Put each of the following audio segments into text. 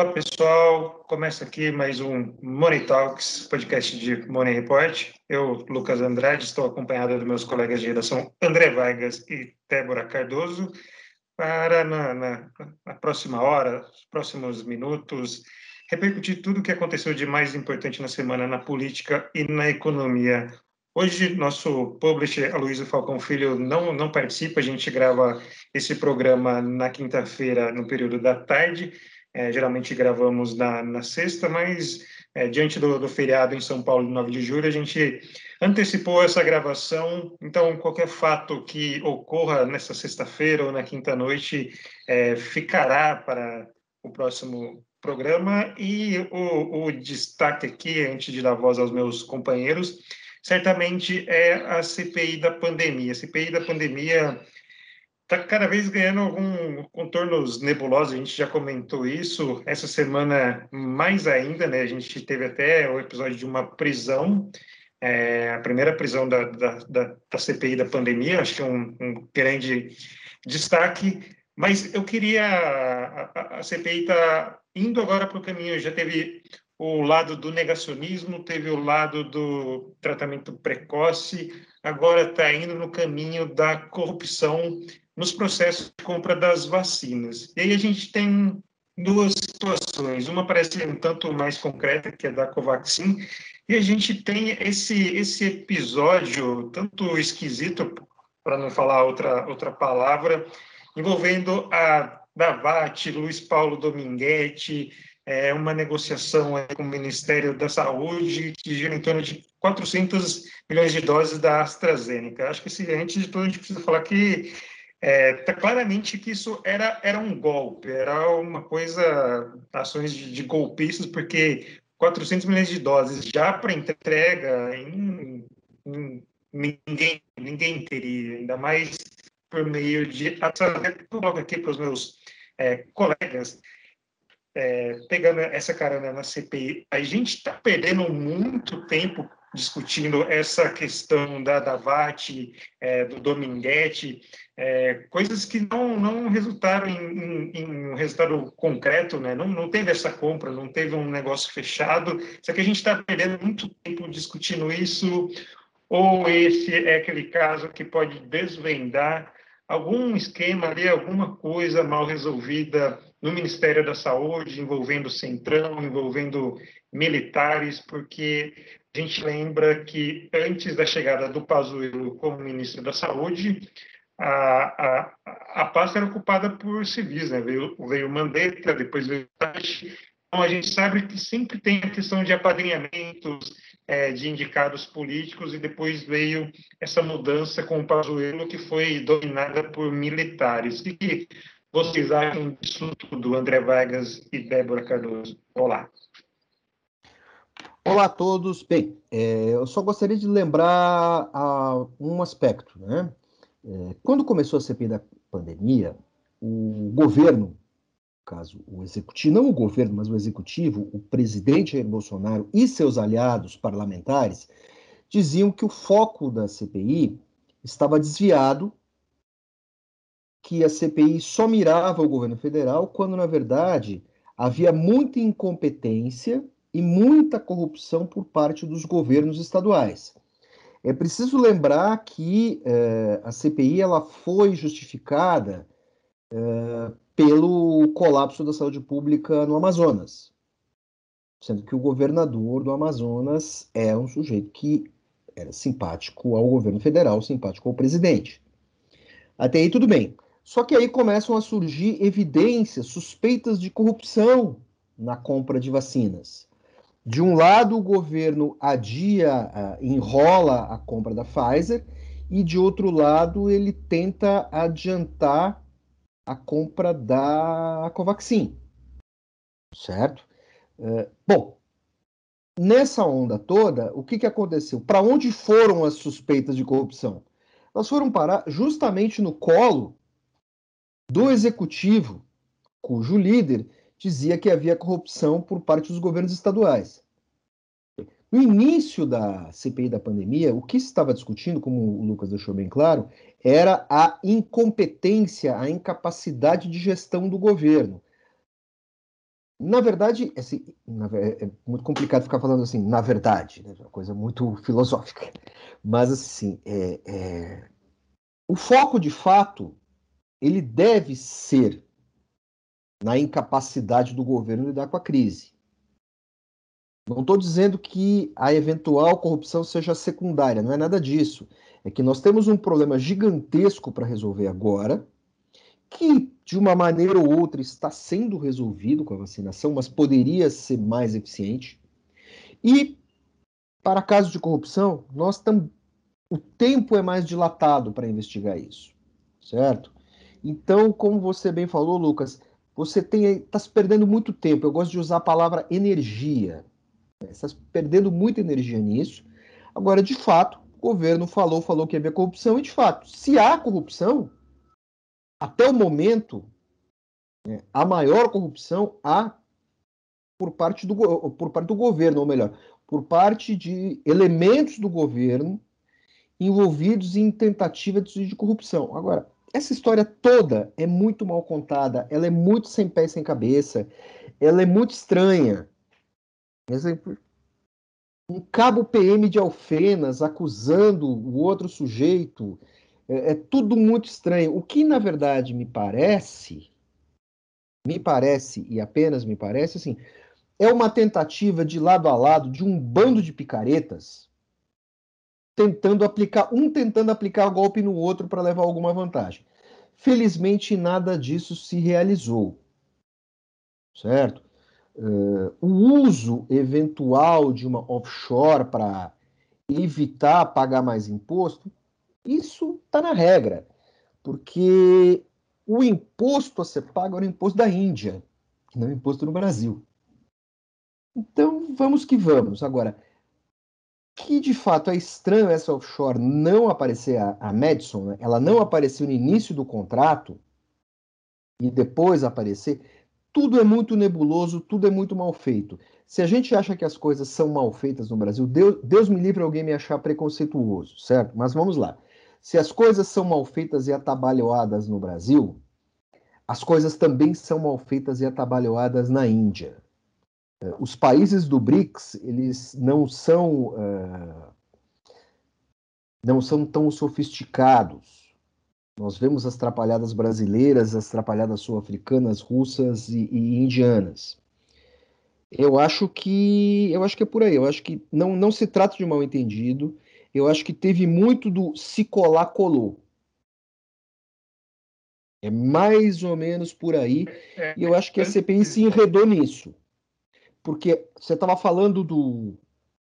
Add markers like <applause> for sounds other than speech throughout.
Olá, pessoal. Começa aqui mais um Money Talks, podcast de Money Report. Eu, Lucas Andrade, estou acompanhado dos meus colegas de redação André Vargas e Débora Cardoso, para, na, na, na próxima hora, os próximos minutos, repercutir tudo o que aconteceu de mais importante na semana na política e na economia. Hoje, nosso publisher, Aloysio Falcão Filho, não, não participa, a gente grava esse programa na quinta-feira, no período da tarde, é, geralmente gravamos na, na sexta, mas é, diante do, do, feriado em São Paulo, 9 de julho, a gente antecipou essa gravação. Então, qualquer fato que ocorra nessa sexta-feira ou na quinta-noite é, ficará para o próximo programa. E o, o destaque aqui, antes de dar voz aos meus companheiros, certamente é a CPI da pandemia. A CPI da pandemia está cada vez ganhando alguns contornos nebulosos, a gente já comentou isso. Essa semana, mais ainda, né? A gente teve até o episódio de uma prisão, é, a primeira prisão da, da, da, da, CPI da pandemia, acho que é um, um grande destaque. Mas eu queria. A, a CPI está indo agora para o caminho, já teve o lado do negacionismo, teve o lado do tratamento precoce, agora está indo no caminho da corrupção nos processos de compra das vacinas. E aí a gente tem duas situações. Uma parece um tanto mais concreta, que é da Covaxin, e a gente tem esse, esse episódio tanto esquisito, para não falar outra, outra palavra, envolvendo a Davat, Luiz Paulo Dominguete, é, uma negociação com o Ministério da Saúde que gira em torno de 400 milhões de doses da AstraZeneca. Acho que, se, antes de tudo, a gente precisa falar que é, tá claramente que isso era, era um golpe, era uma coisa, ações de, de golpistas, porque 400 milhões de doses já para entrega, em, em, ninguém, ninguém teria, ainda mais por meio de. Coloco aqui para os meus é, colegas, é, pegando essa carona na CPI, a gente está perdendo muito tempo discutindo essa questão da, da VAT, é, do Dominguete, é, coisas que não, não resultaram em, em, em, um resultado concreto, né? não, não teve essa compra, não teve um negócio fechado, só que a gente está perdendo muito tempo discutindo isso, ou esse é aquele caso que pode desvendar algum esquema ali, alguma coisa mal resolvida no Ministério da Saúde, envolvendo Centrão, envolvendo militares, porque a gente lembra que antes da chegada do Pazuello como ministro da Saúde, a, a, a pasta era ocupada por civis, né? veio, veio Mandetta, depois veio Tachi. Então, a gente sabe que sempre tem a questão de apadrinhamentos, é, de indicados políticos, e depois veio essa mudança com o Pazuello, que foi dominada por militares. O que vocês acham disso tudo, André Vargas e Débora Cardoso? Olá. Olá a todos. Bem, é, eu só gostaria de lembrar a, um aspecto. Né? É, quando começou a CPI da pandemia, o governo, no caso o executivo, não o governo, mas o executivo, o presidente Jair Bolsonaro e seus aliados parlamentares diziam que o foco da CPI estava desviado, que a CPI só mirava o governo federal, quando na verdade havia muita incompetência e muita corrupção por parte dos governos estaduais. É preciso lembrar que eh, a CPI ela foi justificada eh, pelo colapso da saúde pública no Amazonas, sendo que o governador do Amazonas é um sujeito que era simpático ao governo federal, simpático ao presidente. Até aí tudo bem. Só que aí começam a surgir evidências, suspeitas de corrupção na compra de vacinas. De um lado, o governo adia, uh, enrola a compra da Pfizer, e de outro lado, ele tenta adiantar a compra da Covaxin. Certo? Uh, bom, nessa onda toda, o que, que aconteceu? Para onde foram as suspeitas de corrupção? Elas foram parar justamente no colo do executivo, cujo líder dizia que havia corrupção por parte dos governos estaduais. No início da CPI da pandemia, o que se estava discutindo, como o Lucas deixou bem claro, era a incompetência, a incapacidade de gestão do governo. Na verdade, assim, é muito complicado ficar falando assim, na verdade, né? É uma coisa muito filosófica. Mas, assim, é, é... o foco, de fato, ele deve ser na incapacidade do governo lidar com a crise. Não estou dizendo que a eventual corrupção seja secundária, não é nada disso. É que nós temos um problema gigantesco para resolver agora, que de uma maneira ou outra está sendo resolvido com a vacinação, mas poderia ser mais eficiente. E para casos de corrupção, nós tam... o tempo é mais dilatado para investigar isso, certo? Então, como você bem falou, Lucas, você está se perdendo muito tempo. Eu gosto de usar a palavra energia. Está perdendo muita energia nisso. Agora, de fato, o governo falou, falou que havia corrupção, e de fato, se há corrupção, até o momento, né, a maior corrupção há por parte, do, por parte do governo, ou melhor, por parte de elementos do governo envolvidos em tentativa de corrupção. Agora, essa história toda é muito mal contada, ela é muito sem pé sem cabeça, ela é muito estranha. Um cabo PM de Alfenas acusando o outro sujeito, é, é tudo muito estranho. O que, na verdade, me parece, me parece, e apenas me parece, assim, é uma tentativa de lado a lado de um bando de picaretas tentando aplicar, um tentando aplicar golpe no outro para levar alguma vantagem. Felizmente, nada disso se realizou, certo? Uh, o uso eventual de uma offshore para evitar pagar mais imposto, isso está na regra, porque o imposto a ser pago era o imposto da Índia, não o imposto no Brasil. Então, vamos que vamos. Agora, que de fato é estranho essa offshore não aparecer, a, a Madison, né? ela não apareceu no início do contrato e depois aparecer, tudo é muito nebuloso, tudo é muito mal feito. Se a gente acha que as coisas são mal feitas no Brasil, Deus, Deus me livre alguém me achar preconceituoso, certo? Mas vamos lá. Se as coisas são mal feitas e atabalhoadas no Brasil, as coisas também são mal feitas e atabalhoadas na Índia. Eh, os países do BRICS, eles não são, uh, não são tão sofisticados. Nós vemos as trapalhadas brasileiras, as trapalhadas sul-africanas, russas e, e, indianas. Eu acho que eu acho que é por aí. Eu acho que não, não se trata de mal entendido. Eu acho que teve muito do se colar colou. É mais ou menos por aí. É, e eu acho que a CPI se enredou nisso porque você estava falando do,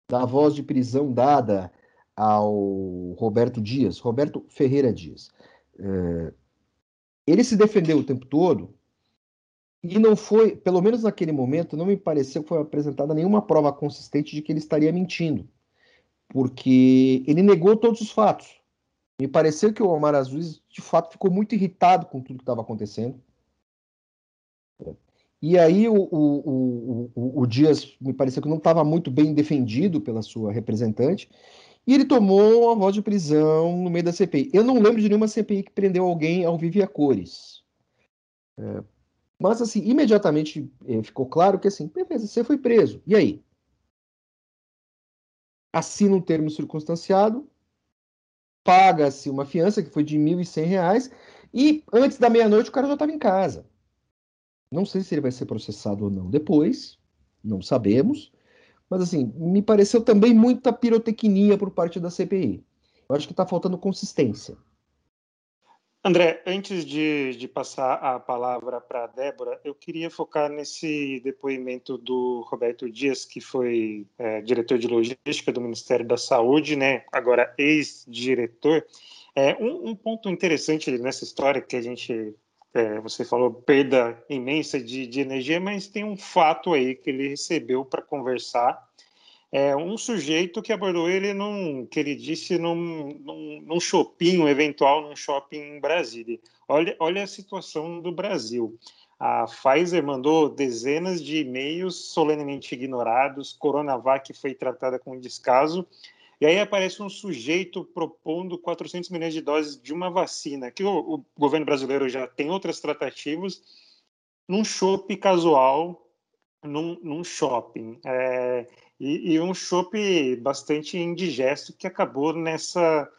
da voz de prisão dada ao Roberto Dias, Roberto Ferreira Dias. É, ele se defendeu o tempo todo e não foi, pelo menos naquele momento, não me pareceu que foi apresentada nenhuma prova consistente de que ele estaria mentindo, porque ele negou todos os fatos. Me pareceu que o Omar Aziz, de fato, ficou muito irritado com tudo que estava acontecendo. E aí o, o, o, o Dias me pareceu que não estava muito bem defendido pela sua representante, e ele tomou a voz de prisão no meio da CPI. Eu não lembro de nenhuma CPI que prendeu alguém ao vivo e a cores. É, mas, assim, imediatamente é, ficou claro que, assim, beleza, você foi preso. E aí? Assina um termo circunstanciado, paga-se uma fiança que foi de R$ 1.100, e antes da meia-noite o cara já estava em casa. Não sei se ele vai ser processado ou não depois, não sabemos. Mas, assim, me pareceu também muita pirotecnia por parte da CPI. Eu acho que está faltando consistência. André, antes de, de passar a palavra para a Débora, eu queria focar nesse depoimento do Roberto Dias, que foi é, diretor de logística do Ministério da Saúde, né? agora ex-diretor. É, um, um, ponto interessante nessa história que a gente é, você falou perda imensa de, de, energia, mas tem um fato aí que ele recebeu para conversar. É um sujeito que abordou ele num, que ele disse num, num, num shopping, eventual num shopping em Brasília. Olha, olha a situação do Brasil. A Pfizer mandou dezenas de e-mails solenemente ignorados, Coronavac foi tratada com descaso, e aí aparece um sujeito propondo 400 milhões de doses de uma vacina, que o, o governo brasileiro já tem outras tratativas, num chope casual num, num shopping. É, e, e, um shopping bastante indigesto que acabou nessa,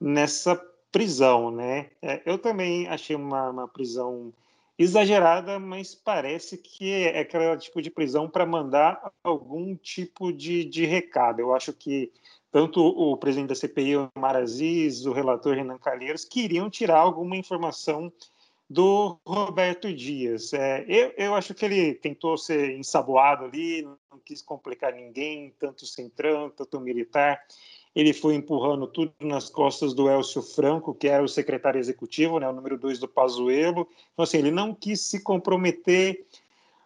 nessa prisão, né? É, eu também achei uma, uma prisão exagerada, mas parece que é aquele tipo de prisão para mandar algum tipo de, de recado. Eu acho que tanto o presidente da CPI, o Aziz, o relator Renan Calheiros, queriam tirar alguma informação do Roberto Dias. É, eu, eu acho que ele tentou ser ensaboado ali, não quis complicar ninguém, tanto centrão, tanto militar. Ele foi empurrando tudo nas costas do Elcio Franco, que era o secretário executivo, né, o número dois do Pazuello. Então, assim, ele não quis se comprometer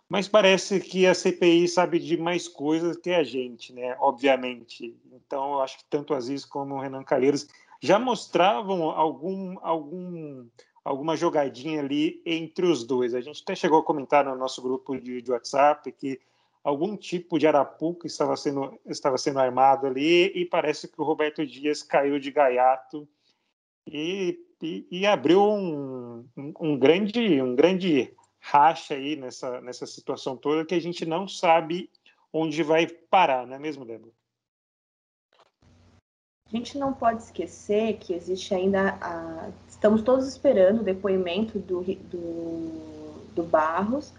mas parece que a CPI sabe de mais coisas que a gente, né? Obviamente. Então, eu acho que tanto Aziz como o Renan Calheiros já mostravam algum, algum, alguma jogadinha ali entre os dois. A gente até chegou a comentar no nosso grupo de, de WhatsApp que algum tipo de arapuca estava sendo, estava sendo armado ali e parece que o Roberto Dias caiu de gaiato e, e, e abriu um, um, um, grande, um grande racha aí nessa, nessa situação toda que a gente não sabe onde vai parar, não é mesmo, Débora? A gente não pode esquecer que existe ainda a... Estamos todos esperando o depoimento do, do, do Barros,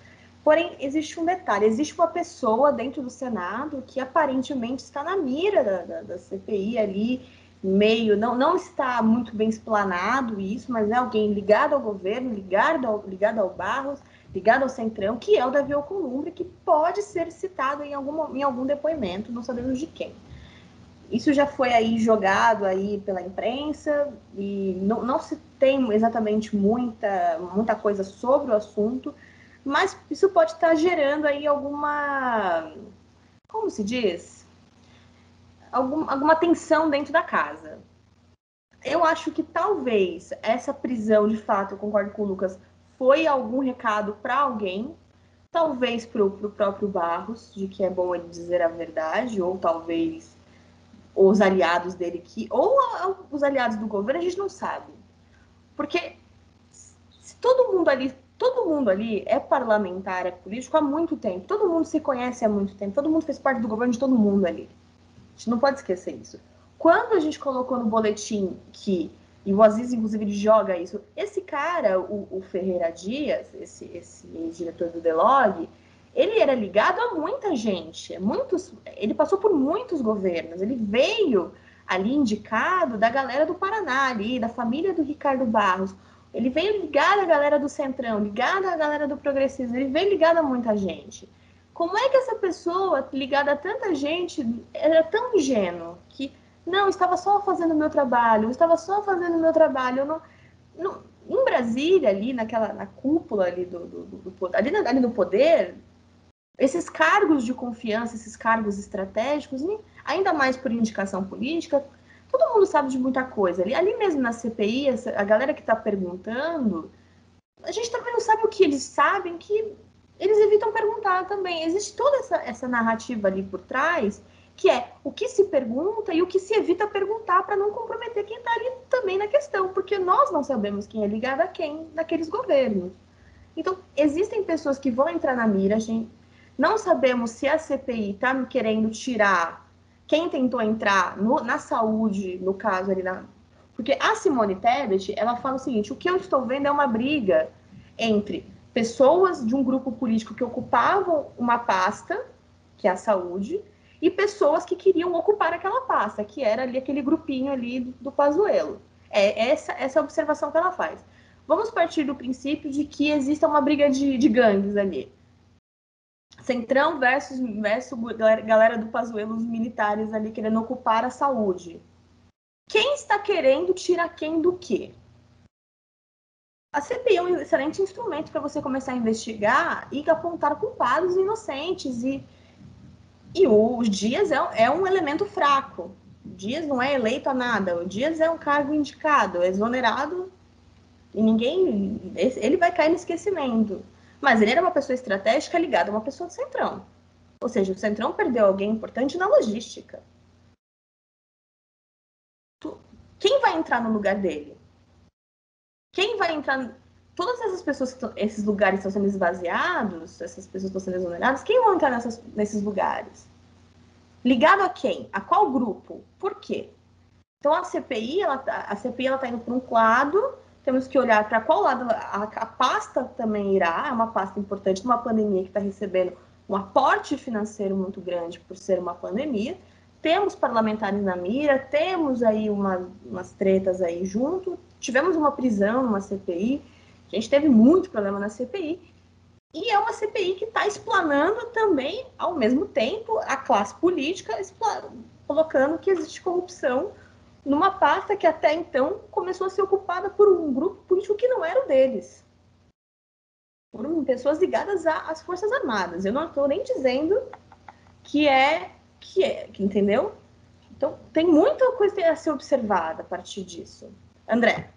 porém existe um detalhe, existe uma pessoa dentro do Senado que aparentemente está na mira da, da, da CPI ali, meio, não, não está muito bem explanado isso, mas é alguém ligado ao governo, ligado ao, ligado ao Barros, ligado ao Centrão, que é o Davi Alcolumbre, que pode ser citado em algum, em algum depoimento, não sabemos de quem. Isso já foi aí jogado aí pela imprensa e não, não se tem exatamente muita, muita coisa sobre o assunto, mas isso pode estar gerando aí alguma, como se diz? Algum, alguma tensão dentro da casa. Eu acho que talvez essa prisão, de fato, eu concordo com o Lucas, foi algum recado para alguém, talvez para o próprio Barros, de que é bom ele dizer a verdade, ou talvez os aliados dele que, ou a, os aliados do governo, a gente não sabe. Porque se todo mundo ali, todo mundo ali é parlamentar, é político há muito tempo, todo mundo se conhece há muito tempo, todo mundo fez parte do governo de todo mundo ali. A gente não pode esquecer isso. Quando a gente colocou no boletim que e o Aziz, inclusive, joga isso. Esse cara, o, o Ferreira Dias, esse, esse diretor do Delog, ele era ligado a muita gente. Muitos, ele passou por muitos governos. Ele veio ali indicado da galera do Paraná, ali, da família do Ricardo Barros. Ele veio ligado à galera do Centrão, ligado à galera do Progressismo. Ele veio ligado a muita gente. Como é que essa pessoa, ligada a tanta gente, era tão ingênuo que não, estava só fazendo o meu trabalho, estava só fazendo o meu trabalho. Não, não, em Brasília, ali naquela na cúpula ali do, do, do, do ali, ali no poder, esses cargos de confiança, esses cargos estratégicos, ainda mais por indicação política, todo mundo sabe de muita coisa. Ali, ali mesmo na CPI, a galera que está perguntando, a gente também não sabe o que eles sabem, que eles evitam perguntar também. Existe toda essa, essa narrativa ali por trás que é o que se pergunta e o que se evita perguntar para não comprometer quem está ali também na questão, porque nós não sabemos quem é ligado a quem naqueles governos. Então, existem pessoas que vão entrar na mira, gente. Não sabemos se a CPI está querendo tirar quem tentou entrar no, na saúde, no caso ali na. Porque a Simone Tebet, ela fala o seguinte: o que eu estou vendo é uma briga entre pessoas de um grupo político que ocupavam uma pasta, que é a saúde, e pessoas que queriam ocupar aquela pasta, que era ali aquele grupinho ali do, do. É essa, essa é observação que ela faz. Vamos partir do princípio de que exista uma briga de, de gangues ali. Centrão versus, versus galera, do Pazuello, os militares ali querendo ocupar a saúde. Quem está querendo tirar quem do quê? A CPI é um excelente instrumento para você começar a investigar e apontar culpados inocentes e e o Dias é, é um elemento fraco. O Dias não é eleito a nada. O Dias é um cargo indicado, é exonerado e ninguém. Ele vai cair no esquecimento. Mas ele era uma pessoa estratégica ligada a uma pessoa do Centrão. Ou seja, o Centrão perdeu alguém importante na logística. Quem vai entrar no lugar dele? Quem vai entrar. todas essas pessoas, esses lugares estão sendo esvaziados, essas pessoas estão sendo exoneradas, quem vão entrar nessas, nesses lugares? Ligado a quem? A qual grupo? Por quê? Então a CPI, ela, tá, a CPI ela está indo para um lado, temos que olhar para qual lado a, a, pasta também irá, é uma pasta importante numa pandemia que está recebendo um aporte financeiro muito grande por ser uma pandemia. Temos parlamentares na mira, temos aí uma, umas tretas aí junto, tivemos uma prisão numa CPI, a gente teve muito problema na CPI, e é uma CPI que está explanando também, ao mesmo tempo, a classe política, colocando que existe corrupção numa pasta que até então começou a ser ocupada por um grupo político que não era o deles. Por pessoas ligadas às Forças Armadas. Eu não estou nem dizendo que é, que é, entendeu? Então, tem muita coisa a ser observada a partir disso. André.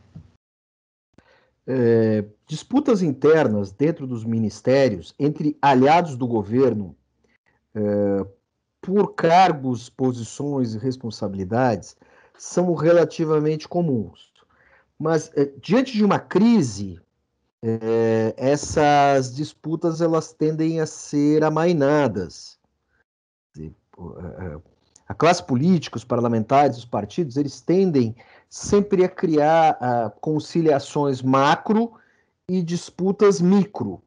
É, disputas internas dentro dos ministérios entre aliados do governo é, por cargos, posições e responsabilidades são relativamente comuns. Mas é, diante de uma crise, é, essas disputas elas tendem a ser amainadas. A classe política, os parlamentares, os partidos, eles tendem sempre a criar uh, conciliações macro e disputas micro.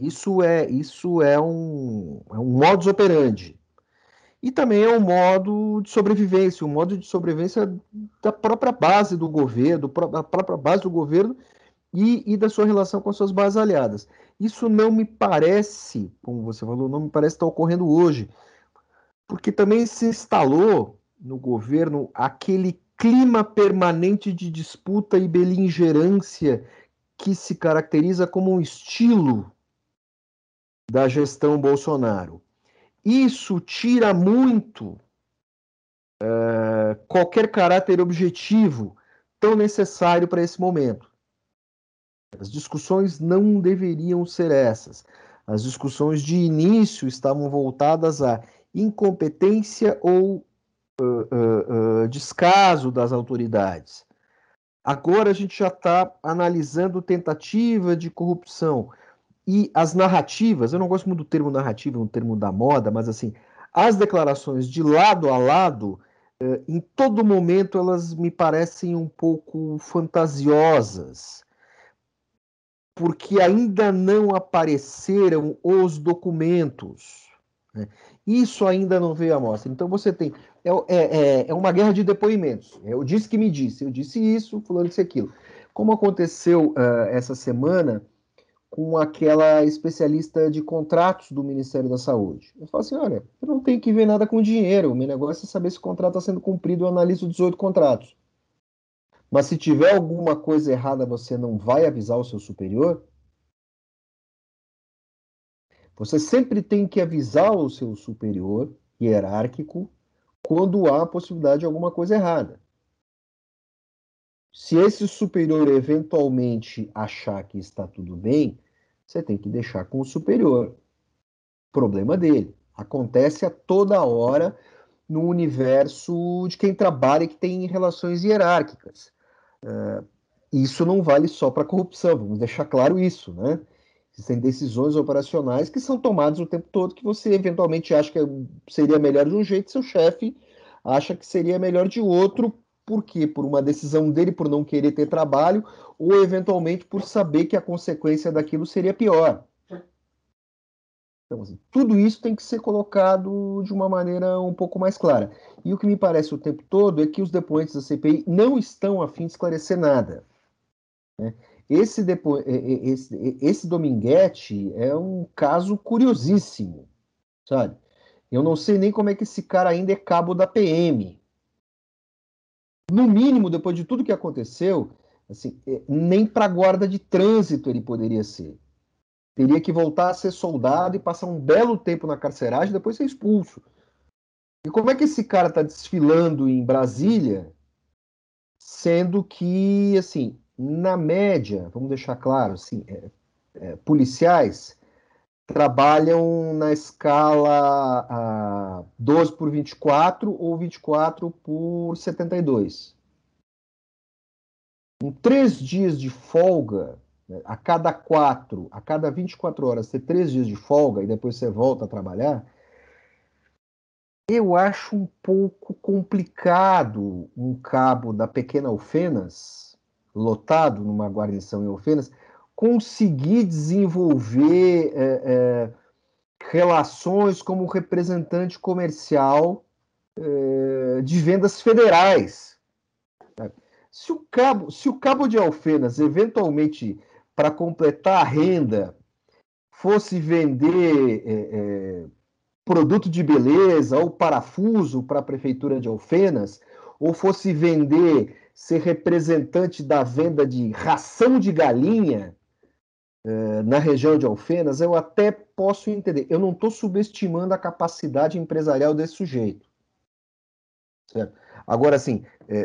Isso é, isso é um, é um modus operandi. E também é um modo de sobrevivência, um modo de sobrevivência da própria base do governo, da própria base do governo e, e da sua relação com as suas bases aliadas. Isso não me parece, como você falou, não me parece estar ocorrendo hoje, porque também se instalou no governo aquele clima permanente de disputa e beligerância que se caracteriza como um estilo da gestão Bolsonaro. Isso tira muito uh, qualquer caráter objetivo tão necessário para esse momento. As discussões não deveriam ser essas. As discussões de início estavam voltadas à incompetência ou uh, uh, descaso das autoridades. Agora a gente já está analisando tentativa de corrupção e as narrativas. Eu não gosto muito do termo narrativa, é um termo da moda, mas assim, as declarações de lado a lado, uh, em todo momento elas me parecem um pouco fantasiosas, porque ainda não apareceram os documentos. Né? Isso ainda não veio à mostra. Então você tem. É, é, é, é uma guerra de depoimentos. Eu disse que me disse, eu disse isso, fulano disse aquilo. Como aconteceu uh, essa semana com aquela especialista de contratos do Ministério da Saúde. Eu falo assim: olha, eu não tenho que ver nada com dinheiro, o meu negócio é saber se o contrato está sendo cumprido, eu analiso 18 contratos. Mas se tiver alguma coisa errada, você não vai avisar o seu superior? Você sempre tem que avisar o seu superior hierárquico quando há a possibilidade de alguma coisa errada. Se esse superior eventualmente achar que está tudo bem, você tem que deixar com o superior. Problema dele. Acontece a toda hora no universo de quem trabalha e que tem relações hierárquicas. Uh, isso não vale só para corrupção, vamos deixar claro isso, né? Existem decisões operacionais que são tomadas o tempo todo que você eventualmente acha que seria melhor de um jeito, seu chefe acha que seria melhor de outro, por quê? Por uma decisão dele por não querer ter trabalho, ou eventualmente por saber que a consequência daquilo seria pior. Então, assim, tudo isso tem que ser colocado de uma maneira um pouco mais clara. E o que me parece o tempo todo é que os depoentes da CPI não estão a fim de esclarecer nada. Né? Esse, depo... esse, esse Dominguete é um caso curiosíssimo, sabe? Eu não sei nem como é que esse cara ainda é cabo da PM. No mínimo, depois de tudo que aconteceu, assim, é, nem para guarda de trânsito ele poderia ser. Teria que voltar a ser soldado e passar um belo tempo na carceragem depois ser expulso. E como é que esse cara está desfilando em Brasília, sendo que, assim, na média, vamos deixar claro, assim, é, é, policiais trabalham na escala a, 12 por 24 ou 24 por 72. Em três dias de folga, né, a cada quatro, a cada 24 horas, ter três dias de folga e depois você volta a trabalhar, eu acho um pouco complicado um cabo da pequena Alfenas, lotado numa guarnição em Alfenas, conseguir desenvolver é, é, relações como representante comercial é, de vendas federais. Se o cabo, se o cabo de Alfenas, eventualmente, para completar a renda, fosse vender é, é, produto de beleza ou parafuso para a prefeitura de Alfenas, ou fosse vender, ser representante da venda de ração de galinha, na região de Alfenas, eu até posso entender. Eu não estou subestimando a capacidade empresarial desse sujeito. Certo? Agora, assim, é,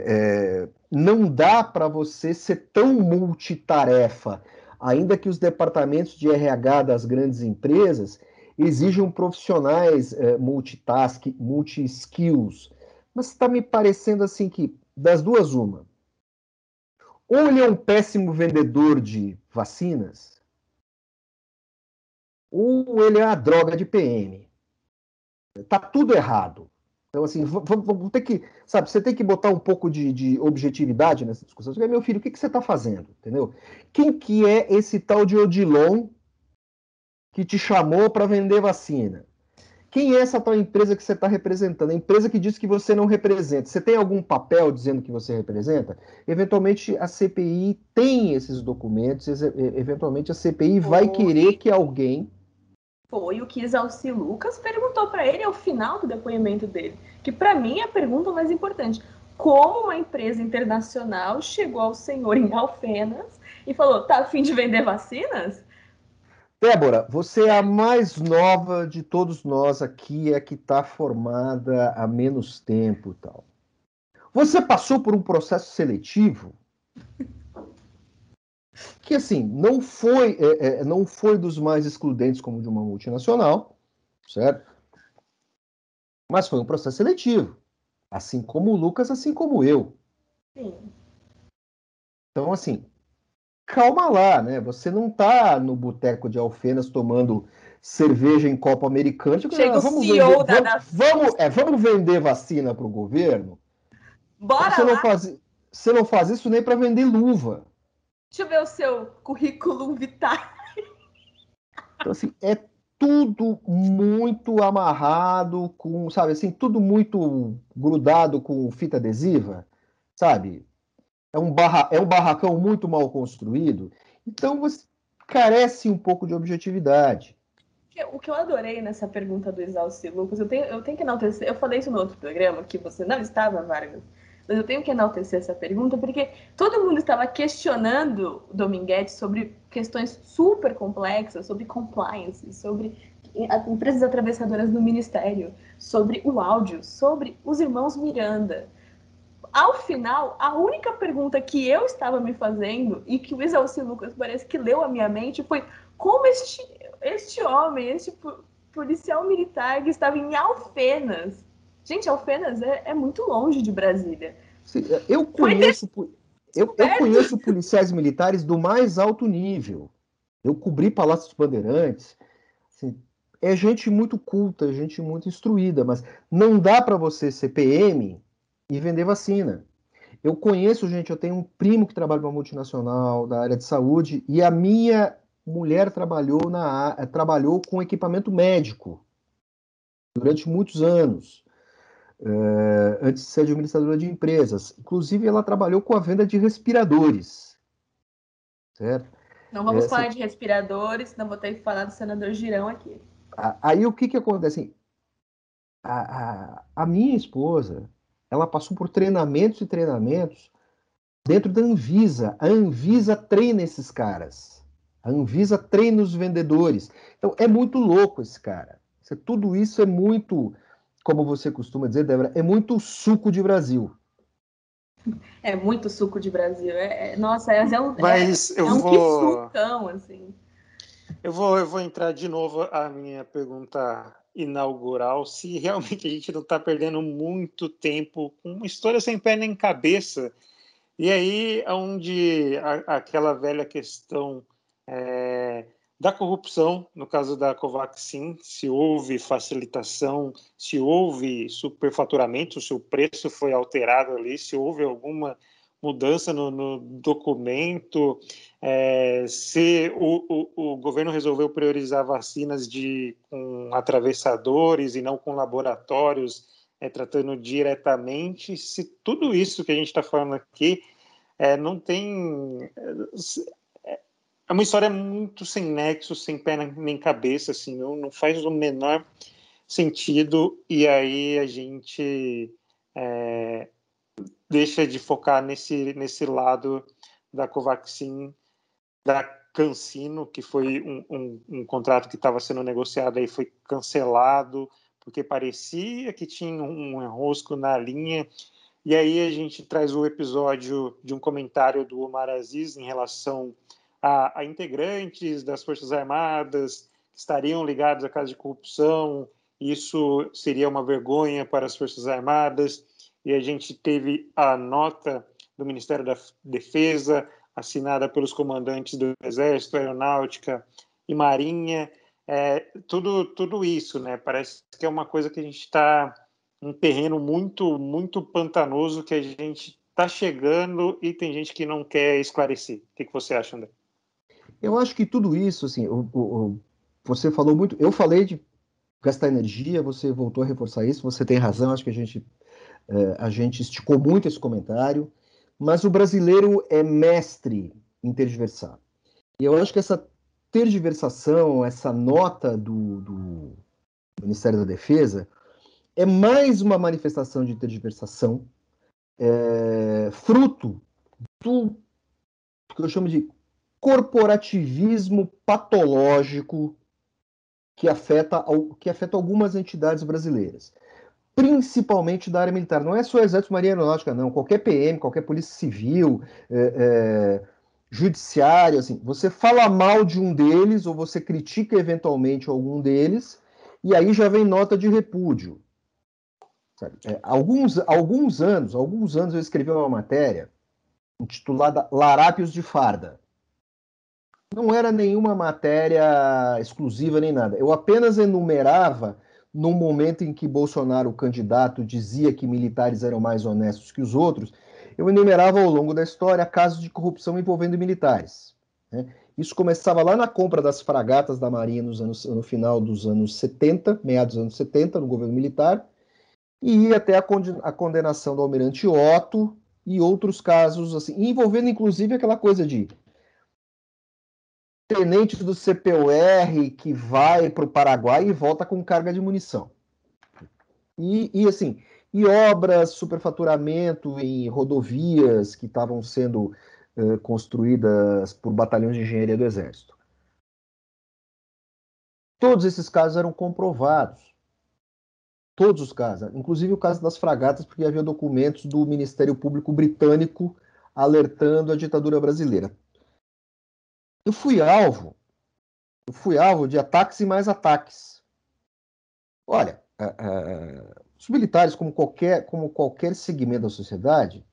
é, não dá para você ser tão multitarefa, ainda que os departamentos de RH das grandes empresas exijam profissionais é, multitask, multi-skills. Mas está me parecendo assim que, das duas, uma. Ou ele é um péssimo vendedor de vacinas, ou ele é a droga de PM. Tá tudo errado. Então, assim, vamos ter que, sabe, você tem que botar um pouco de, de objetividade nessa discussão. Você, meu filho, o que, que você está fazendo? Entendeu? Quem que é esse tal de Odilon que te chamou para vender vacina? Quem é essa tal empresa que você está representando? A empresa que diz que você não representa. Você tem algum papel dizendo que você representa? Eventualmente a CPI tem esses documentos, eventualmente a CPI vai querer que alguém foi o que Exalci Lucas perguntou para ele ao final do depoimento dele, que para mim é a pergunta mais importante. Como uma empresa internacional chegou ao senhor em Alfenas e falou: tá afim de vender vacinas? Débora, você é a mais nova de todos nós aqui, é que está formada há menos tempo tal. Você passou por um processo seletivo que assim não foi é, é, não foi dos mais excludentes como de uma multinacional, certo? Mas foi um processo seletivo, assim como o Lucas, assim como eu. Sim. Então assim, calma lá, né? Você não está no boteco de Alfenas tomando cerveja em copo americano. Chega ah, vamos, vender, vamos, vamos, é, vamos vender vacina para o governo. Bora você lá. não faz, você não faz isso nem para vender luva. Deixa eu ver o seu currículo vital. Então, assim, é tudo muito amarrado com, sabe, assim, tudo muito grudado com fita adesiva, sabe? É um, barra, é um barracão muito mal construído. Então, você carece um pouco de objetividade. O que eu adorei nessa pergunta do Exalci Lucas, eu tenho, eu tenho que enaltecer, eu falei isso no outro programa, que você não estava, Vargas, mas eu tenho que enaltecer essa pergunta porque todo mundo estava questionando o Dominguete sobre questões super complexas, sobre compliance, sobre empresas atravessadoras do ministério, sobre o áudio, sobre os irmãos Miranda. Ao final, a única pergunta que eu estava me fazendo e que o Exalci Lucas parece que leu a minha mente foi como este, este homem, este policial militar que estava em Alfenas, Gente, Alfenas é, é muito longe de Brasília. É, eu conheço, eu, eu, conheço policiais militares do mais alto nível. Eu cobri Palácio dos Bandeirantes. Assim, é gente muito culta, gente muito instruída, mas não dá para você ser PM e vender vacina. Eu conheço gente, eu tenho um primo que trabalha numa multinacional da área de saúde e a minha mulher trabalhou na trabalhou com equipamento médico durante muitos anos. Eh, antes de ser administradora de empresas. Inclusive, ela trabalhou com a venda de respiradores. Certo? Não vamos Essa... falar de respiradores, senão vou ter que falar do senador Girão aqui. Aí o que, que acontece? A, a, a minha esposa, ela passou por treinamentos e treinamentos dentro da Anvisa. A Anvisa treina esses caras. A Anvisa treina os vendedores. Então é muito louco esse cara. Tudo isso é muito como você costuma dizer, Débora, é muito suco de Brasil. É muito suco de Brasil. É, é nossa, é, é um, Mas é, eu é um vou... sucão, assim. Eu vou, eu vou entrar de novo a minha pergunta inaugural, se realmente a gente não está perdendo muito tempo com uma história sem pé nem cabeça E aí, onde a, aquela velha questão é, da corrupção, no caso da Covaxin, se houve facilitação, se houve superfaturamento, se o preço foi alterado ali, se houve alguma mudança no, no documento, é, se o, o, o, governo resolveu priorizar vacinas de, com atravessadores e não com laboratórios, é, tratando diretamente, se tudo isso que a gente está falando aqui é, não tem é uma história muito sem nexo, sem pé nem cabeça, assim, não, faz o menor sentido, e aí a gente é, deixa de focar nesse, nesse lado da Covaxin, da Cancino, que foi um, um, um contrato que estava sendo negociado e foi cancelado, porque parecia que tinha um enrosco na linha, e aí a gente traz o episódio de um comentário do Omar Aziz em relação a, a integrantes das Forças Armadas que estariam ligados a casos de corrupção. Isso seria uma vergonha para as Forças Armadas. E a gente teve a nota do Ministério da Defesa, assinada pelos comandantes do Exército, Aeronáutica e Marinha. É, tudo, tudo isso, né? Parece que é uma coisa que a gente está um terreno muito, muito pantanoso que a gente está chegando e tem gente que não quer esclarecer. O que, que você acha, André? Eu acho que tudo isso, assim, o, o, você falou muito. Eu falei de gastar energia, você voltou a reforçar isso, você tem razão, acho que a gente, é, a gente esticou muito esse comentário, mas o brasileiro é mestre em tergiversar. E eu acho que essa tergiversação, essa nota do, do Ministério da Defesa, é mais uma manifestação de tergiversação, é, fruto do que eu chamo de corporativismo patológico que afeta, que afeta algumas entidades brasileiras, principalmente da área militar. Não é só Exército Marinha Aeronáutica, não. Qualquer PM, qualquer Polícia Civil, é, é, Judiciário, assim, você fala mal de um deles ou você critica eventualmente algum deles e aí já vem nota de repúdio. É, alguns, alguns anos, alguns anos eu escrevi uma matéria intitulada Larápios de Farda não era nenhuma matéria exclusiva nem nada. Eu apenas enumerava no momento em que Bolsonaro, o candidato, dizia que militares eram mais honestos que os outros, eu enumerava ao longo da história casos de corrupção envolvendo militares. Né? Isso começava lá na compra das fragatas da Marinha nos anos, no final dos anos 70, meados dos anos 70, no governo militar, e ia até a, a condenação do almirante Otto e outros casos, assim, envolvendo inclusive aquela coisa de tenente do CPUR que vai para o Paraguai e volta com carga de munição. E, e assim, e obras, superfaturamento em rodovias que estavam sendo uh, construídas por batalhões de engenharia do Exército. Todos esses casos eram comprovados. Todos os casos, inclusive o caso das fragatas, porque havia documentos do Ministério Público Britânico alertando a ditadura brasileira eu fui alvo, eu fui alvo de ataques e mais ataques. Olha, os militares, como qualquer, como qualquer segmento da sociedade,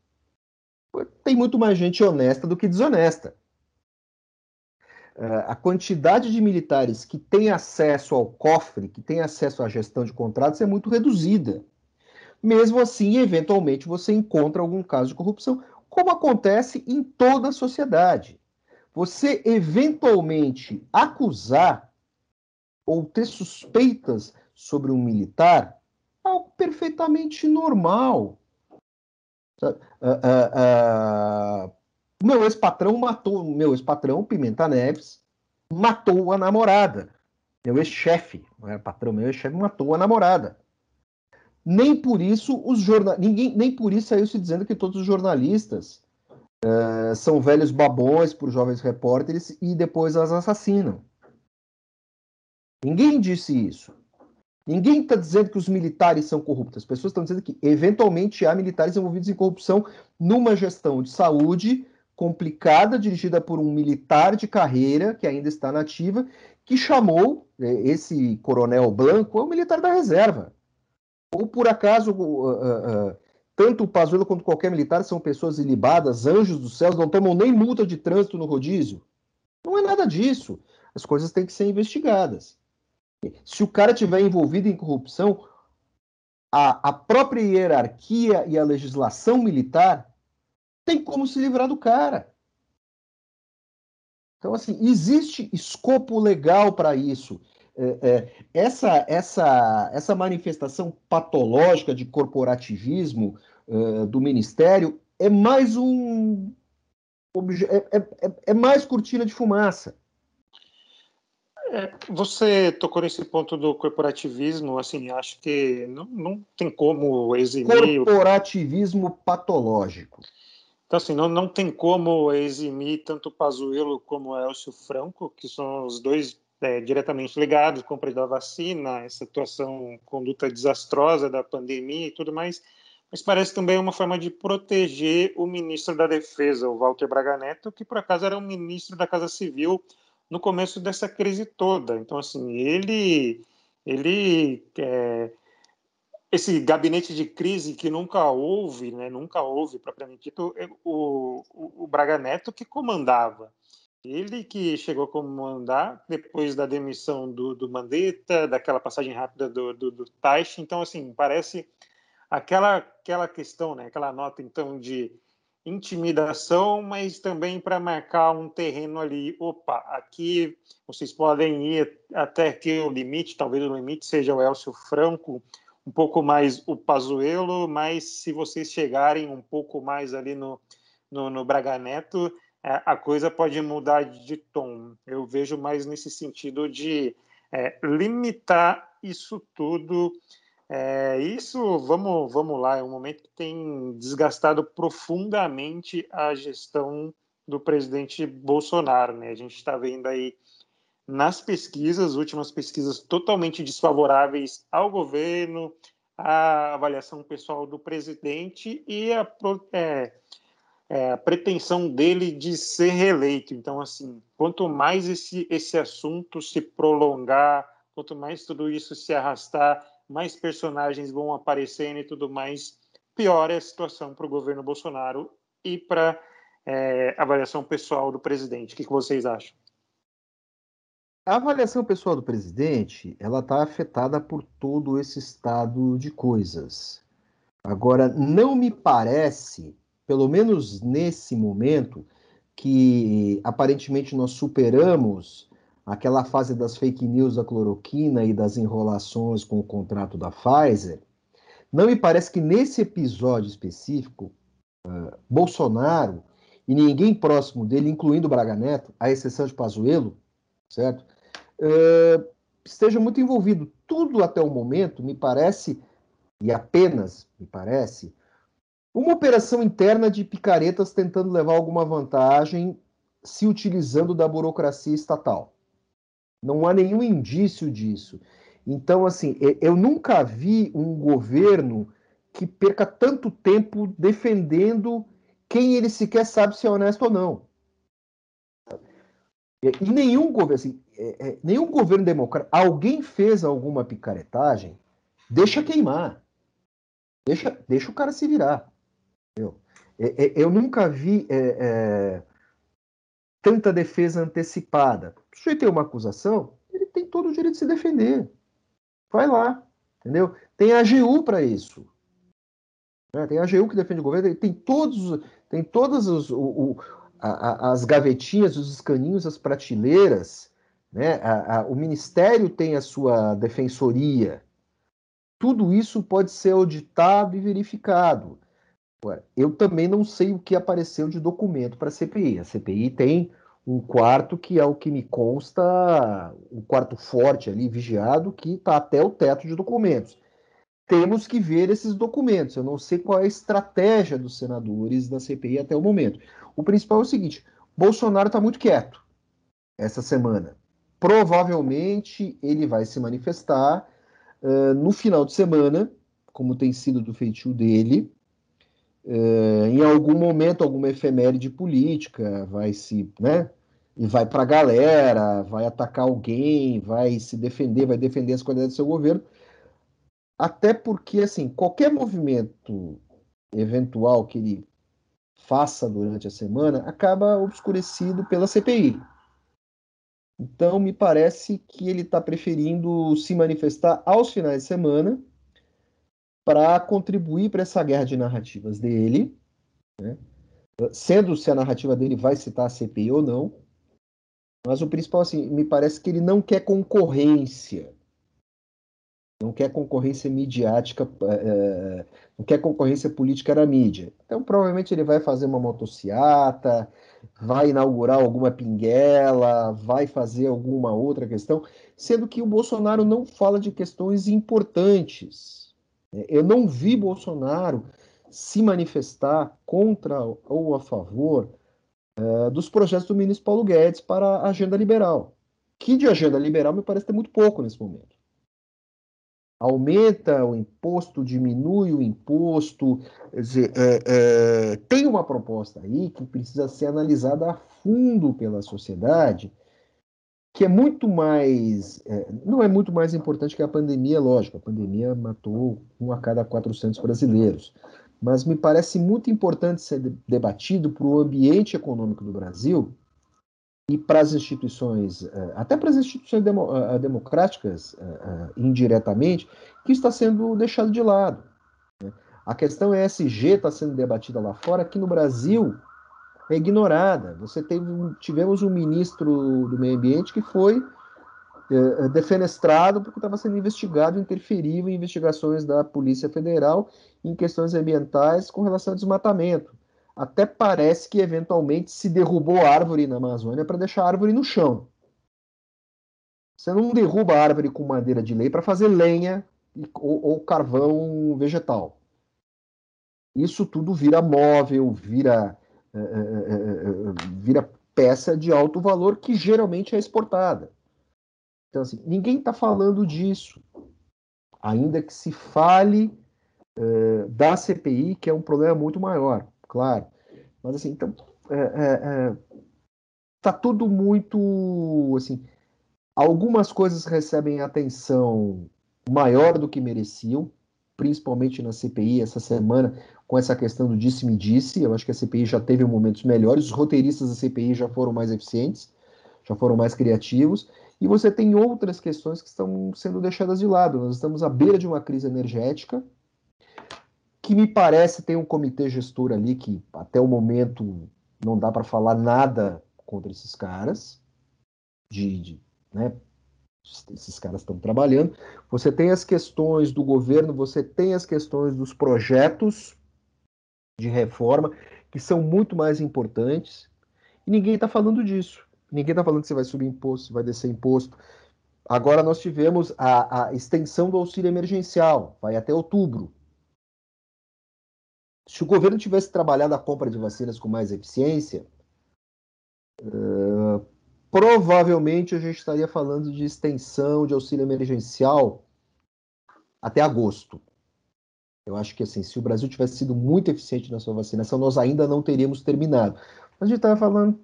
tem muito mais gente honesta do que desonesta. a quantidade de militares que tem acesso ao cofre, que tem acesso à gestão de contratos, é muito reduzida. Mesmo assim, eventualmente, você encontra algum caso de corrupção, como acontece em toda a sociedade você eventualmente acusar ou ter suspeitas sobre um militar é algo perfeitamente normal. Uh, uh, uh, meu ex-patrão matou, meu ex-patrão, Pimenta Neves, matou a namorada. Meu ex-chefe, não era patrão, meu ex-chefe matou a namorada. Nem por isso os jornalistas, ninguém, nem por isso saiu se dizendo que todos os jornalistas Uh, são velhos babões por jovens repórteres e depois as assassinam. Ninguém disse isso. Ninguém está dizendo que os militares são corruptos. As pessoas estão dizendo que, eventualmente, há militares envolvidos em corrupção numa gestão de saúde complicada, dirigida por um militar de carreira, que ainda está nativa, que chamou né, esse coronel Blanco, é um militar da reserva. Ou, por acaso, uh, uh, tanto o Pazuello quanto qualquer militar são pessoas ilibadas, anjos dos céus, não tomam nem multa de trânsito no rodízio. Não é nada disso. As coisas têm que ser investigadas. Se o cara tiver envolvido em corrupção, a, a própria hierarquia e a legislação militar tem como se livrar do cara. Então, assim, existe escopo legal para isso. É, é, essa, essa, essa manifestação patológica de corporativismo é, do Ministério é mais um. É, é, mais cortina de fumaça. Você tocou nesse ponto do corporativismo, assim, acho que não, não tem como eximir... Corporativismo patológico. Então, assim, não, não tem como eximir tanto Pazuello como o Elcio Franco, que são os dois é, diretamente ligados, compra da vacina, essa situação, conduta desastrosa da pandemia e tudo mais, mas parece também uma forma de proteger o ministro da Defesa, o Walter Braga Neto, que por acaso era o ministro da Casa Civil no começo dessa crise toda. Então, assim, ele, ele é, esse gabinete de crise que nunca houve, né, nunca houve propriamente dito, é, o, o, o Braga Neto que comandava. Ele que chegou a comandar depois da demissão do, do Mandetta, daquela passagem rápida do, do, do. Então, assim, parece aquela, aquela questão, né, aquela nota, então, de intimidação, mas também para marcar um terreno ali. Opa, aqui vocês podem ir até que o limite, talvez o limite seja o Elcio Franco, um pouco mais o Pazuello, mas se vocês chegarem um pouco mais ali no, no, no Braga Neto, a coisa pode mudar de tom. Eu vejo mais nesse sentido de é, limitar isso tudo é, isso, vamos, vamos lá, é um momento que tem desgastado profundamente a gestão do presidente Bolsonaro. Né? A gente está vendo aí nas pesquisas, últimas pesquisas totalmente desfavoráveis ao governo, a avaliação pessoal do presidente e a, é, é, a pretensão dele de ser reeleito. Então, assim, quanto mais esse, esse assunto se prolongar, quanto mais tudo isso se arrastar, mais personagens vão aparecendo e tudo mais, pior é a situação para o governo Bolsonaro e para é, avaliação pessoal do presidente. O que, que vocês acham? A avaliação pessoal do presidente, ela está afetada por todo esse estado de coisas. Agora, não me parece, pelo menos nesse momento, que aparentemente nós superamos aquela fase das fake news da cloroquina e das enrolações com o contrato da Pfizer, não me parece que nesse episódio específico, uh, Bolsonaro e ninguém próximo dele, incluindo Braga Neto, à exceção de Pazuello, certo? Uh, esteja muito envolvido. Tudo até o momento me parece, e apenas me parece, uma operação interna de picaretas tentando levar alguma vantagem se utilizando da burocracia estatal. Não há nenhum indício disso. Então, assim, eu nunca vi um governo que perca tanto tempo defendendo quem ele sequer sabe se é honesto ou não. E nenhum governo, assim, é, é, nenhum governo democrático, alguém fez alguma picaretagem, deixa queimar. Deixa, deixa o cara se virar. Eu, é, é, eu nunca vi é, é tanta defesa antecipada. O sujeito tem uma acusação, ele tem todo o direito de se defender. Vai lá, entendeu? Tem a AGU para isso. Né? Tem a AGU que defende o governo, tem todos, tem todas os, o, o, a, as gavetinhas, os escaninhos, as prateleiras. Né? A, a, o Ministério tem a sua defensoria. Tudo isso pode ser auditado e verificado. Eu também não sei o que apareceu de documento para a CPI. A CPI tem um quarto que é o que me consta, um quarto forte ali, vigiado, que está até o teto de documentos. Temos que ver esses documentos. Eu não sei qual é a estratégia dos senadores da CPI até o momento. O principal é o seguinte: Bolsonaro está muito quieto essa semana. Provavelmente ele vai se manifestar uh, no final de semana, como tem sido do feitio dele, é, em algum momento, alguma efeméride política vai se, né? E vai para a galera, vai atacar alguém, vai se defender, vai defender as qualidades do seu governo. Até porque, assim, qualquer movimento eventual que ele faça durante a semana acaba obscurecido pela CPI. Então, me parece que ele está preferindo se manifestar aos finais de semana para contribuir para essa guerra de narrativas dele, né? sendo se a narrativa dele vai citar a CPI ou não. Mas o principal, assim, me parece que ele não quer concorrência. Não quer concorrência midiática, é, não quer concorrência política na mídia. Então, provavelmente ele vai fazer uma motociata, vai inaugurar alguma pinguela, vai fazer alguma outra questão, sendo que o Bolsonaro não fala de questões importantes. É, eu não vi Bolsonaro se manifestar contra ou a favor uh, dos projetos do ministro Paulo Guedes para a agenda liberal, que de agenda liberal me parece ter muito pouco nesse momento aumenta o imposto, diminui o imposto. Dizer, é, é, tem uma proposta aí que precisa ser analisada a fundo pela sociedade, que é muito mais. É, não é muito mais importante que a pandemia, lógico. A pandemia matou um a cada 400 brasileiros. Mas me parece muito importante ser debatido para o ambiente econômico do Brasil e para as instituições, eh, até para as instituições demo, eh, eh, democráticas, indiretamente, que está sendo deixado de lado. Né? A questão ESG está sendo debatida lá fora, aqui no Brasil é ignorada. Você teve, tivemos um ministro do meio ambiente que foi é, defenestrado porque estava sendo investigado, interferiu em investigações da Polícia Federal em questões ambientais com relação ao desmatamento até parece que eventualmente se derrubou árvore na Amazônia para deixar a árvore no chão. Você não derruba a árvore com madeira de lei para fazer lenha ou, ou, carvão vegetal. Isso tudo vira móvel, vira, é, é, é, vira peça de alto valor que geralmente é exportada. Então, assim, ninguém está falando disso. Ainda que se fale da CPI, que é um problema muito maior claro. Mas assim, então, é, é, é, tá tudo muito, assim, algumas coisas recebem atenção maior do que mereciam, principalmente na CPI essa semana, com essa questão do disse-me-disse. Eu acho que a CPI já teve momentos melhores, os roteiristas da CPI já foram mais eficientes, já foram mais criativos, e você tem outras questões que estão sendo deixadas de lado. Nós estamos à beira de uma crise energética, que me parece tem um comitê gestor ali que até o momento não dá para falar nada contra esses caras, de, de né, esses caras estão trabalhando. Você tem as questões do governo, você tem as questões dos projetos de reforma, que são muito mais importantes, e ninguém está falando disso. Ninguém está falando que você vai subir imposto, vai descer imposto. Agora nós tivemos a, a extensão do auxílio emergencial, vai até outubro. Se o governo tivesse trabalhado a compra de vacinas com mais eficiência, uh, provavelmente a gente estaria falando de extensão de auxílio emergencial até agosto. Eu acho que assim, se o Brasil tivesse sido muito eficiente na sua vacinação, nós ainda não teríamos terminado. a gente estava falando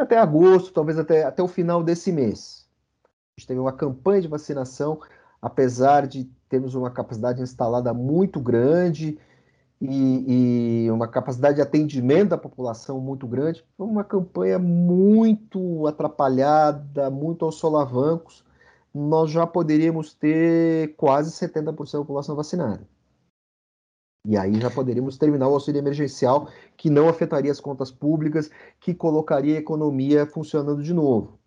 até agosto, talvez até, até o final desse mês. A gente teve uma campanha de vacinação, apesar de termos uma capacidade instalada muito grande, e, e, uma capacidade de atendimento da população muito grande. Foi uma campanha muito atrapalhada, muito aos solavancos. Nós já poderíamos ter quase 70% da população vacinada. E aí já poderíamos terminar o auxílio emergencial, que não afetaria as contas públicas, que colocaria a economia funcionando de novo.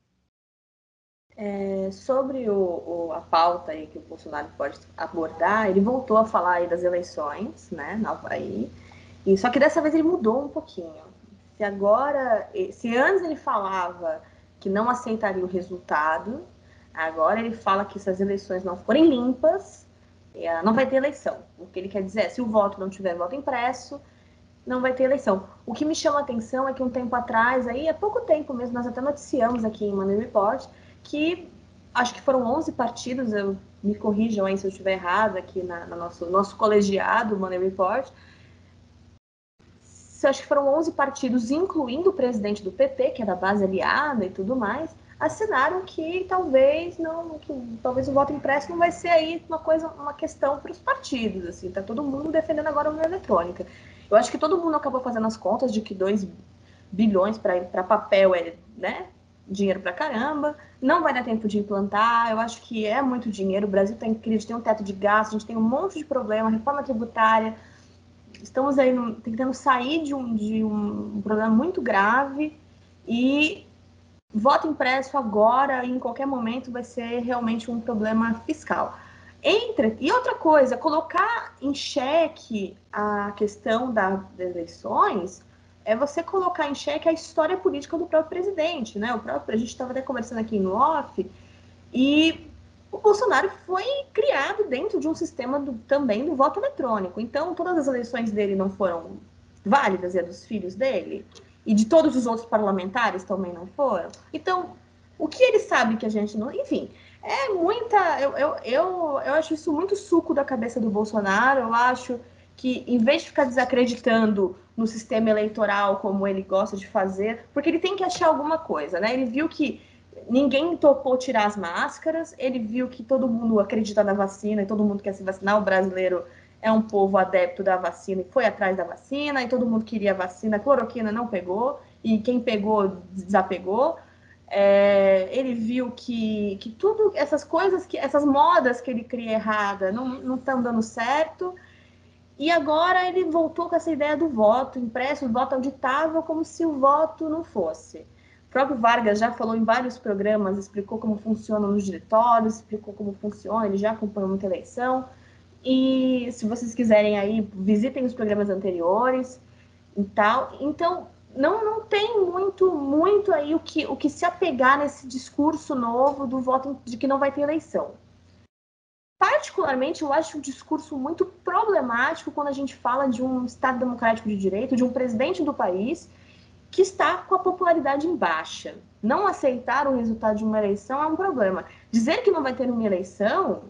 É, sobre o, o, a pauta aí que o Bolsonaro pode abordar, ele voltou a falar aí das eleições, né, na Havaí, e só que dessa vez ele mudou um pouquinho. Se agora, se antes ele falava que não aceitaria o resultado, agora ele fala que se as eleições não forem limpas, não vai ter eleição. O que ele quer dizer é, se o voto não tiver voto impresso, não vai ter eleição. O que me chama a atenção é que um tempo atrás, aí há pouco tempo mesmo, nós até noticiamos aqui em Money Report, que acho que foram 11 partidos, eu, me corrijam aí se eu estiver errado aqui na, no nosso, nosso colegiado, Money Report, acho que foram 11 partidos, incluindo o presidente do PP, que é da base aliada e tudo mais, assinaram que talvez não, que talvez o voto impresso não vai ser aí uma coisa, uma questão para os partidos, assim, tá todo mundo defendendo agora a urna eletrônica. Eu acho que todo mundo acabou fazendo as contas de que 2 bilhões para papel é né, dinheiro para caramba, não vai dar tempo de implantar, eu acho que é muito dinheiro, o Brasil tem crise, tem um teto de gasto, a gente tem um monte de problema, reforma tributária, estamos aí no, tentando sair de um, de um problema muito grave e voto impresso agora, em qualquer momento, vai ser realmente um problema fiscal. Entre, e outra coisa, colocar em xeque a questão das eleições é você colocar em xeque a história política do próprio presidente, né? O próprio, a gente estava até conversando aqui no off, e o Bolsonaro foi criado dentro de um sistema do, também do voto eletrônico. Então, todas as eleições dele não foram válidas, e a dos filhos dele, e de todos os outros parlamentares também não foram. Então, o que ele sabe que a gente não. Enfim, é muita. Eu, eu, eu, eu acho isso muito suco da cabeça do Bolsonaro. Eu acho que, em vez de ficar desacreditando no sistema eleitoral como ele gosta de fazer, porque ele tem que achar alguma coisa, né? Ele viu que ninguém topou tirar as máscaras, ele viu que todo mundo acredita na vacina e todo mundo quer se vacinar, o brasileiro é um povo adepto da vacina e foi atrás da vacina, e todo mundo queria vacina, a cloroquina não pegou, e quem pegou desapegou. É, ele viu que, que tudo essas coisas, que essas modas que ele cria errada não estão dando certo, e agora ele voltou com essa ideia do voto impresso, voto auditável, como se o voto não fosse. O próprio Vargas já falou em vários programas, explicou como funciona nos diretórios, explicou como funciona, ele já acompanhou muita eleição. E se vocês quiserem aí, visitem os programas anteriores e tal. Então, não, não tem muito muito aí o que, o que se apegar nesse discurso novo do voto de que não vai ter eleição particularmente, eu acho um discurso muito problemático quando a gente fala de um Estado democrático de direito, de um presidente do país que está com a popularidade em baixa. Não aceitar o resultado de uma eleição é um problema. Dizer que não vai ter uma eleição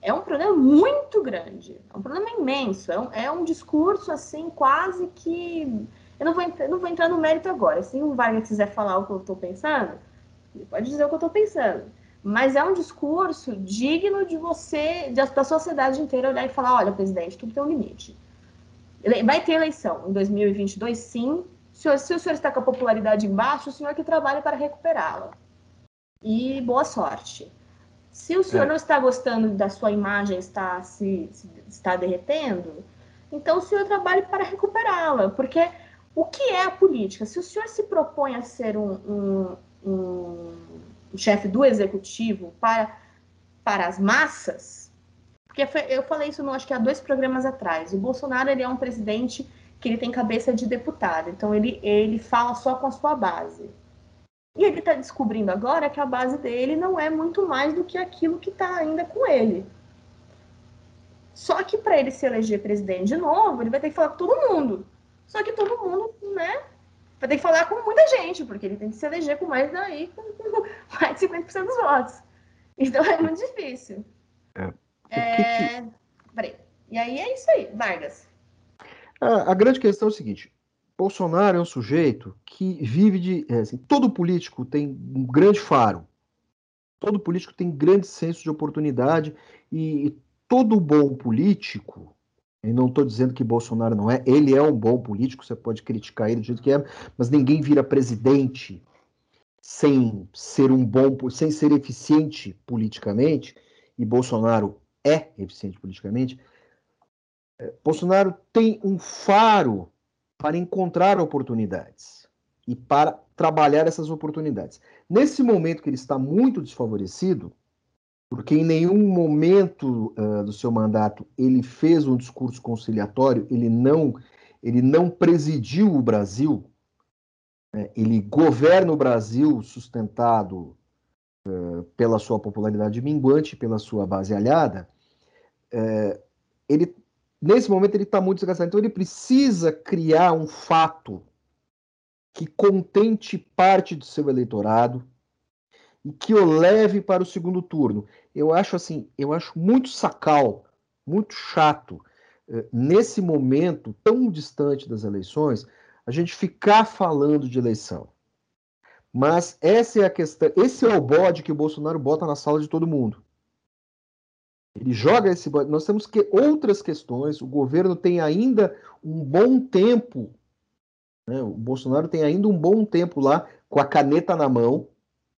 é um problema muito grande, é um problema imenso, é um, é um discurso assim quase que eu não vou, não vou entrar no mérito agora. Se o Vargas quiser falar o que eu estou pensando, ele pode dizer o que eu estou pensando mas é um discurso digno de você, da sociedade inteira olhar e falar: olha, presidente, tudo tem um limite. Vai ter eleição em 2022, sim. Se o, se o senhor está com a popularidade embaixo, o senhor que trabalhe para recuperá-la. E boa sorte. Se o senhor é. não está gostando da sua imagem, está se, se está derretendo, então o senhor trabalhe para recuperá-la. Porque o que é a política? Se o senhor se propõe a ser um, um, um chefe do executivo para, para as massas, porque eu falei isso, no, acho que há dois programas atrás. O Bolsonaro ele é um presidente que ele tem cabeça de deputado, então ele, ele fala só com a sua base. E ele está descobrindo agora que a base dele não é muito mais do que aquilo que está ainda com ele. Só que para ele se eleger presidente de novo, ele vai ter que falar com todo mundo. Só que todo mundo, né, vai ter que falar com muita gente, porque ele tem que se eleger com mais daí, com, <laughs> mais de 50% dos votos. Então é muito difícil. É. é... Peraí. E aí é isso aí, Vargas. A, a, grande questão é o seguinte: Bolsonaro é um sujeito que vive de. É, assim, todo político tem um grande faro. Todo político tem grande senso de oportunidade e, e todo bom político e não estou dizendo que Bolsonaro não é, ele é um bom político, você pode criticar ele do jeito que é, mas ninguém vira presidente sem ser um bom, sem ser eficiente politicamente, e Bolsonaro é eficiente politicamente. É, Bolsonaro tem um faro para encontrar oportunidades e para trabalhar essas oportunidades. Nesse momento que ele está muito desfavorecido, porque em nenhum momento uh, do seu mandato ele fez um discurso conciliatório, ele não, ele não presidiu o Brasil, né? ele governa o Brasil sustentado uh, pela sua popularidade minguante, pela sua base aliada. Uh, ele, nesse momento ele está muito desgastado, então ele precisa criar um fato que contente parte do seu eleitorado, e que o leve para o segundo turno. Eu acho assim, eu acho muito sacal, muito chato, eh, nesse momento tão distante das eleições, a gente ficar falando de eleição. Mas essa é a questão, esse é o bode que o Bolsonaro bota na sala de todo mundo. Ele joga esse. Nós temos que outras questões. O governo tem ainda um bom tempo. Né? O Bolsonaro tem ainda um bom tempo lá com a caneta na mão.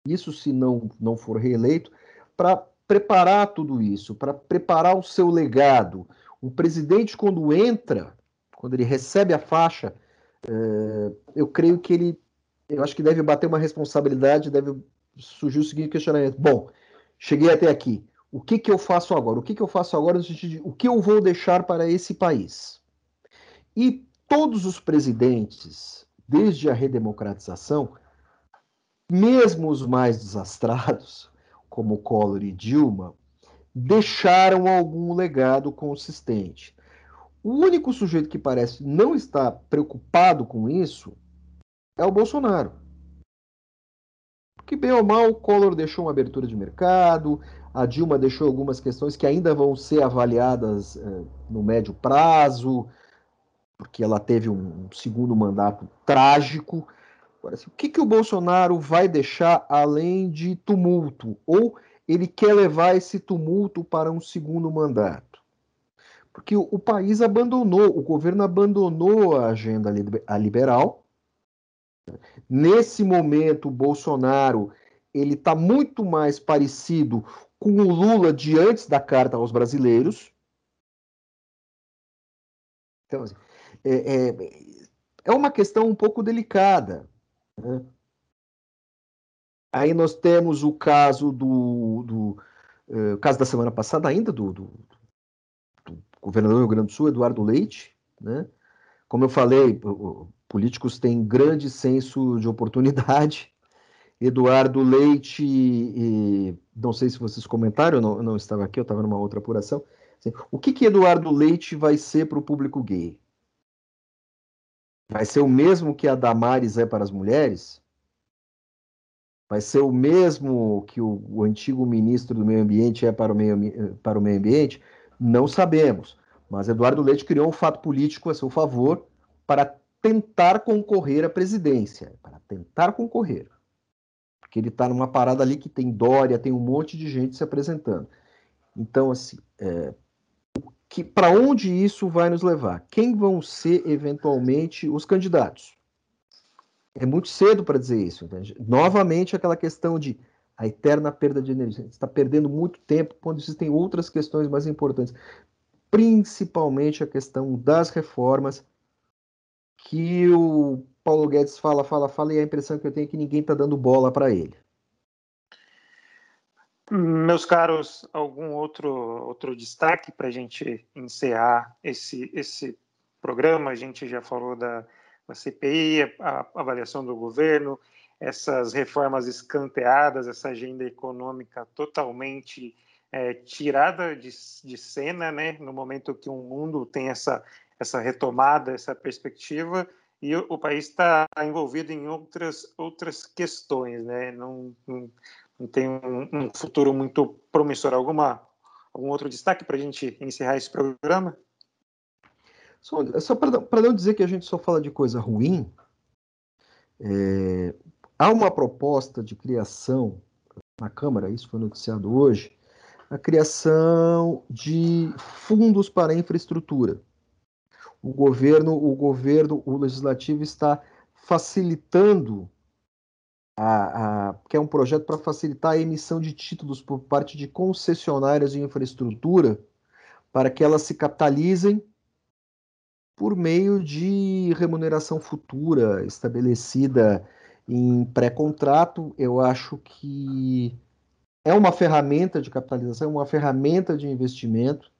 Isso se não, não for reeleito, para preparar tudo isso, para preparar o seu legado. Um presidente, quando entra, quando ele recebe a faixa, é, eu creio que ele, eu acho que deve bater uma responsabilidade, deve surgir o seguinte questionamento: bom, cheguei até aqui, o que, que eu faço agora? O que, que eu faço agora no sentido de o que eu vou deixar para esse país? E todos os presidentes, desde a redemocratização, mesmo os mais desastrados, como Collor e Dilma, deixaram algum legado consistente. O único sujeito que parece não estar preocupado com isso é o Bolsonaro. Porque, bem ou mal, o Collor deixou uma abertura de mercado, a Dilma deixou algumas questões que ainda vão ser avaliadas eh, no médio prazo, porque ela teve um segundo mandato trágico. Agora, assim, o que, que o Bolsonaro vai deixar além de tumulto? Ou ele quer levar esse tumulto para um segundo mandato? Porque o, o país abandonou, o governo abandonou a agenda liberal. Nesse momento, o Bolsonaro ele está muito mais parecido com o Lula de antes da carta aos brasileiros. Então, assim, é, é, é uma questão um pouco delicada. Né? Aí nós temos o caso do, do uh, caso da semana passada ainda do, do, do, governador do Rio Grande do Sul, Eduardo Leite, né? Como eu falei, políticos têm grande senso de oportunidade. <laughs> Eduardo Leite, e, não sei se vocês comentaram, eu não, eu não estava aqui, eu estava numa outra apuração. Assim, o que, que Eduardo Leite vai ser para o público gay? Vai ser o mesmo que a Damares é para as mulheres? Vai ser o mesmo que o, o antigo ministro do Meio Ambiente é para o meio, para o meio Ambiente? Não sabemos. Mas Eduardo Leite criou um fato político a seu favor para tentar concorrer à presidência. Para tentar concorrer. Porque ele está numa parada ali que tem Dória, tem um monte de gente se apresentando. Então, assim, é, para onde isso vai nos levar? Quem vão ser eventualmente os candidatos? É muito cedo para dizer isso. Entende? Novamente, aquela questão de a eterna perda de energia. Está perdendo muito tempo quando existem outras questões mais importantes, principalmente a questão das reformas, que o Paulo Guedes fala, fala, fala, e a impressão que eu tenho é que ninguém está dando bola para ele. Meus caros, algum outro, outro destaque para a gente encerrar esse, esse programa? A gente já falou da, da CPI, a, a avaliação do governo, essas reformas escanteadas, essa agenda econômica totalmente é, tirada de, de cena, né? no momento que o mundo tem essa, essa retomada, essa perspectiva, e o, o país está envolvido em outras, outras questões, né? não, não não tem um, um futuro muito promissor. Alguma, algum outro destaque para a gente encerrar esse programa? Só, só para não dizer que a gente só fala de coisa ruim, é, há uma proposta de criação na Câmara, isso foi noticiado hoje, a criação de fundos para infraestrutura. O governo, o governo, o legislativo está facilitando a, a, que é um projeto para facilitar a emissão de títulos por parte de concessionárias de infraestrutura, para que elas se capitalizem por meio de remuneração futura estabelecida em pré-contrato. Eu acho que é uma ferramenta de capitalização, é uma ferramenta de investimento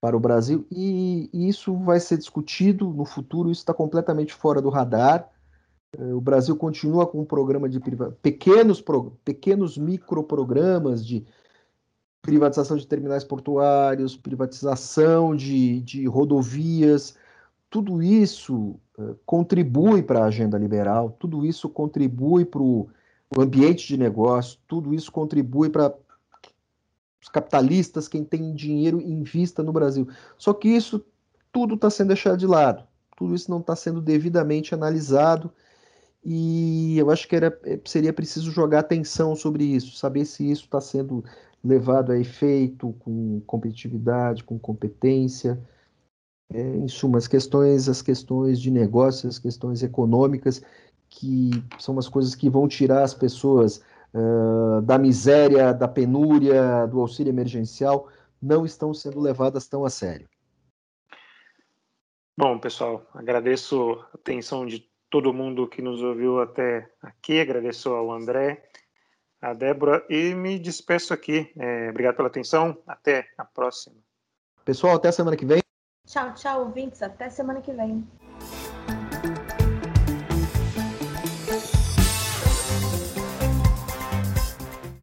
para o Brasil e, e isso vai ser discutido no futuro. Isso está completamente fora do radar. É, o Brasil continua com um programa de pequenos, pequenos microprogramas de privatização de terminais portuários, privatização de, de rodovias. Tudo isso uh, contribui para a agenda liberal, tudo isso contribui para o ambiente de negócio, tudo isso contribui para os capitalistas, quem tem dinheiro, invista no Brasil. Só que isso tudo está sendo deixado de lado, tudo isso não está sendo devidamente analisado e eu acho que era, eh, seria preciso jogar atenção sobre isso, saber se isso está sendo levado a efeito com competitividade, com competência. É, em suma, as questões, as questões de negócio, as questões econômicas, que são as coisas que vão tirar as pessoas uh, da miséria, da penúria, do auxílio emergencial, não estão sendo levadas tão a sério. Bom, pessoal, agradeço a atenção de todo mundo que nos ouviu até aqui, agradeço ao André, a Débora e me despeço aqui. É, obrigado pela atenção, até a próxima. Pessoal, até semana que vem. Tchau, tchau, ouvintes, até semana que vem.